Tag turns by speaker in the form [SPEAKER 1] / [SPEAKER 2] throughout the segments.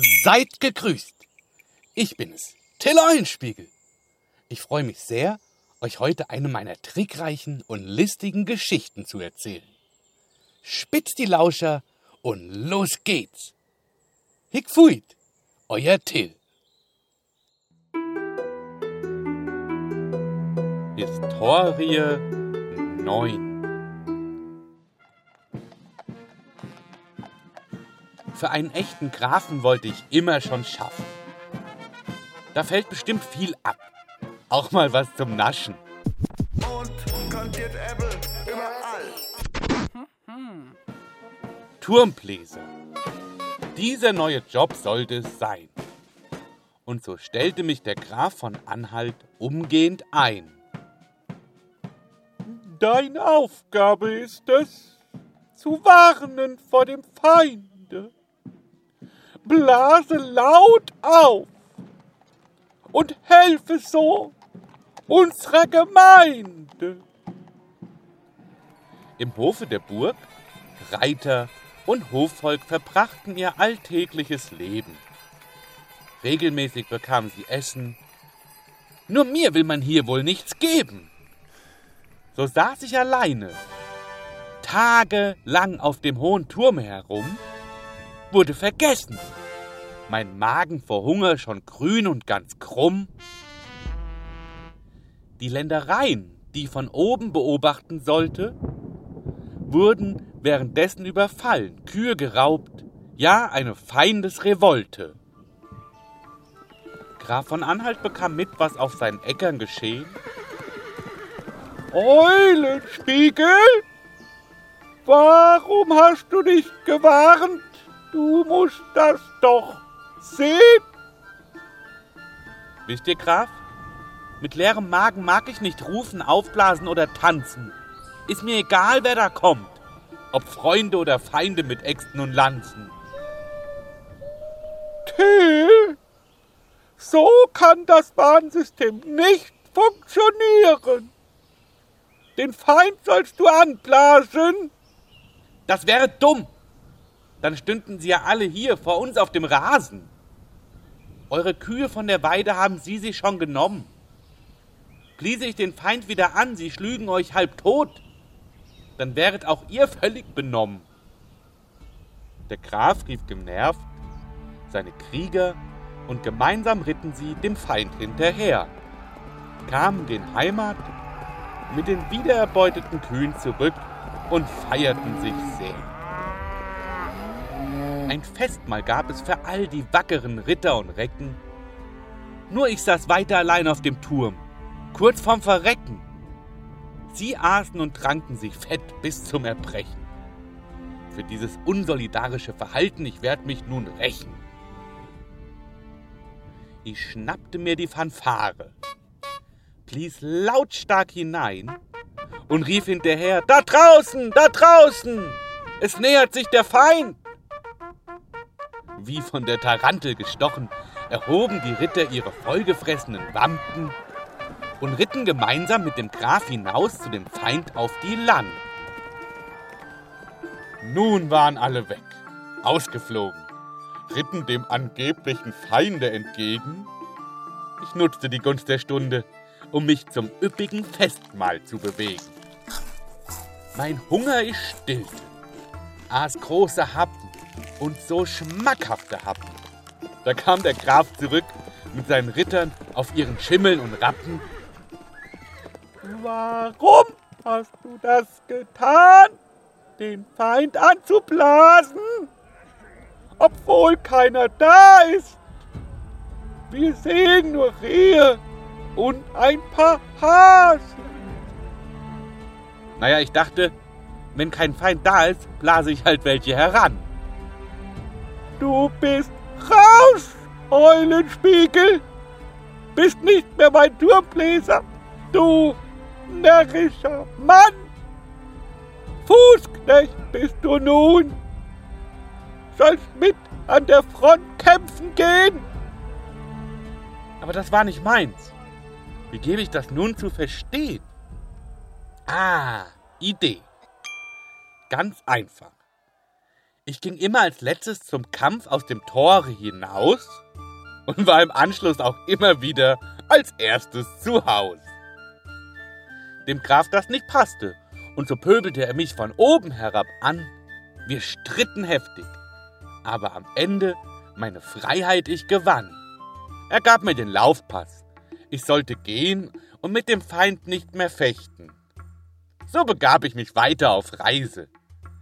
[SPEAKER 1] Seid gegrüßt. Ich bin es, Till Eulenspiegel. Ich freue mich sehr, euch heute eine meiner trickreichen und listigen Geschichten zu erzählen. Spitzt die Lauscher und los geht's. Hick fuit, euer Till. Historie 9 Für einen echten Grafen wollte ich immer schon schaffen. Da fällt bestimmt viel ab. Auch mal was zum Naschen.
[SPEAKER 2] Und kandiert Apple überall.
[SPEAKER 1] Turmbläser. Dieser neue Job sollte es sein. Und so stellte mich der Graf von Anhalt umgehend ein. Deine Aufgabe ist es, zu warnen vor dem Feinde. Blase laut auf und helfe so unserer Gemeinde. Im Hofe der Burg, Reiter und Hofvolk verbrachten ihr alltägliches Leben. Regelmäßig bekamen sie Essen. Nur mir will man hier wohl nichts geben. So saß ich alleine, tagelang auf dem hohen Turm herum, wurde vergessen. Mein Magen vor Hunger schon grün und ganz krumm. Die Ländereien, die von oben beobachten sollte, wurden währenddessen überfallen, Kühe geraubt, ja eine Feindesrevolte. Graf von Anhalt bekam mit, was auf seinen Äckern geschehen. Eulenspiegel, warum hast du nicht gewarnt? Du musst das doch sehen. Wisst ihr, Graf? Mit leerem Magen mag ich nicht rufen, aufblasen oder tanzen. Ist mir egal, wer da kommt. Ob Freunde oder Feinde mit Äxten und Lanzen. Till, so kann das Warnsystem nicht funktionieren. Den Feind sollst du anblasen. Das wäre dumm. Dann stünden sie ja alle hier vor uns auf dem Rasen. Eure Kühe von der Weide haben sie sich schon genommen. Bliese ich den Feind wieder an, sie schlügen euch halb tot, dann wäret auch ihr völlig benommen. Der Graf rief genervt seine Krieger und gemeinsam ritten sie dem Feind hinterher, kamen den Heimat mit den wiedererbeuteten Kühen zurück und feierten sich sehr. Ein Festmahl gab es für all die wackeren Ritter und Recken. Nur ich saß weiter allein auf dem Turm, kurz vorm Verrecken. Sie aßen und tranken sich fett bis zum Erbrechen. Für dieses unsolidarische Verhalten, ich werd mich nun rächen. Ich schnappte mir die Fanfare, blies lautstark hinein und rief hinterher, da draußen, da draußen, es nähert sich der Feind. Wie von der Tarantel gestochen, erhoben die Ritter ihre vollgefressenen Wampen und ritten gemeinsam mit dem Graf hinaus zu dem Feind auf die Land. Nun waren alle weg, ausgeflogen, ritten dem angeblichen Feinde entgegen. Ich nutzte die Gunst der Stunde, um mich zum üppigen Festmahl zu bewegen. Mein Hunger ich stillte, aß große Happen und so schmackhafte Happen. Da kam der Graf zurück mit seinen Rittern auf ihren Schimmeln und Rappen. Warum hast du das getan, den Feind anzublasen, obwohl keiner da ist? Wir sehen nur Rehe und ein paar Hasen. Naja, ich dachte, wenn kein Feind da ist, blase ich halt welche heran. Du bist raus, Eulenspiegel. Bist nicht mehr mein Turmbläser, du närrischer Mann. Fußknecht bist du nun. Sollst mit an der Front kämpfen gehen. Aber das war nicht meins. Wie gebe ich das nun zu verstehen? Ah, Idee. Ganz einfach. Ich ging immer als letztes zum Kampf aus dem Tore hinaus und war im Anschluss auch immer wieder als erstes zu Haus. Dem Graf das nicht passte, und so pöbelte er mich von oben herab an. Wir stritten heftig, aber am Ende meine Freiheit ich gewann. Er gab mir den Laufpass. Ich sollte gehen und mit dem Feind nicht mehr fechten. So begab ich mich weiter auf Reise.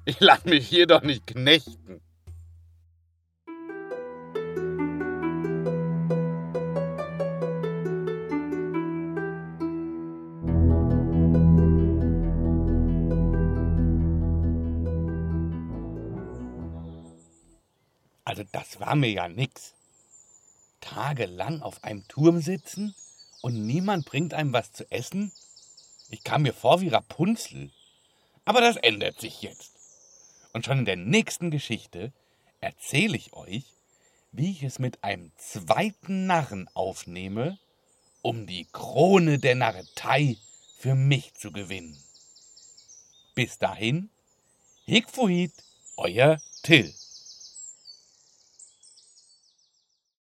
[SPEAKER 1] Ich lass mich hier doch nicht knechten. Also das war mir ja nix. Tagelang auf einem Turm sitzen und niemand bringt einem was zu essen? Ich kam mir vor wie Rapunzel. Aber das ändert sich jetzt. Und schon in der nächsten Geschichte erzähle ich euch, wie ich es mit einem zweiten Narren aufnehme, um die Krone der Narretei für mich zu gewinnen. Bis dahin, Hickfuhit, euer Till.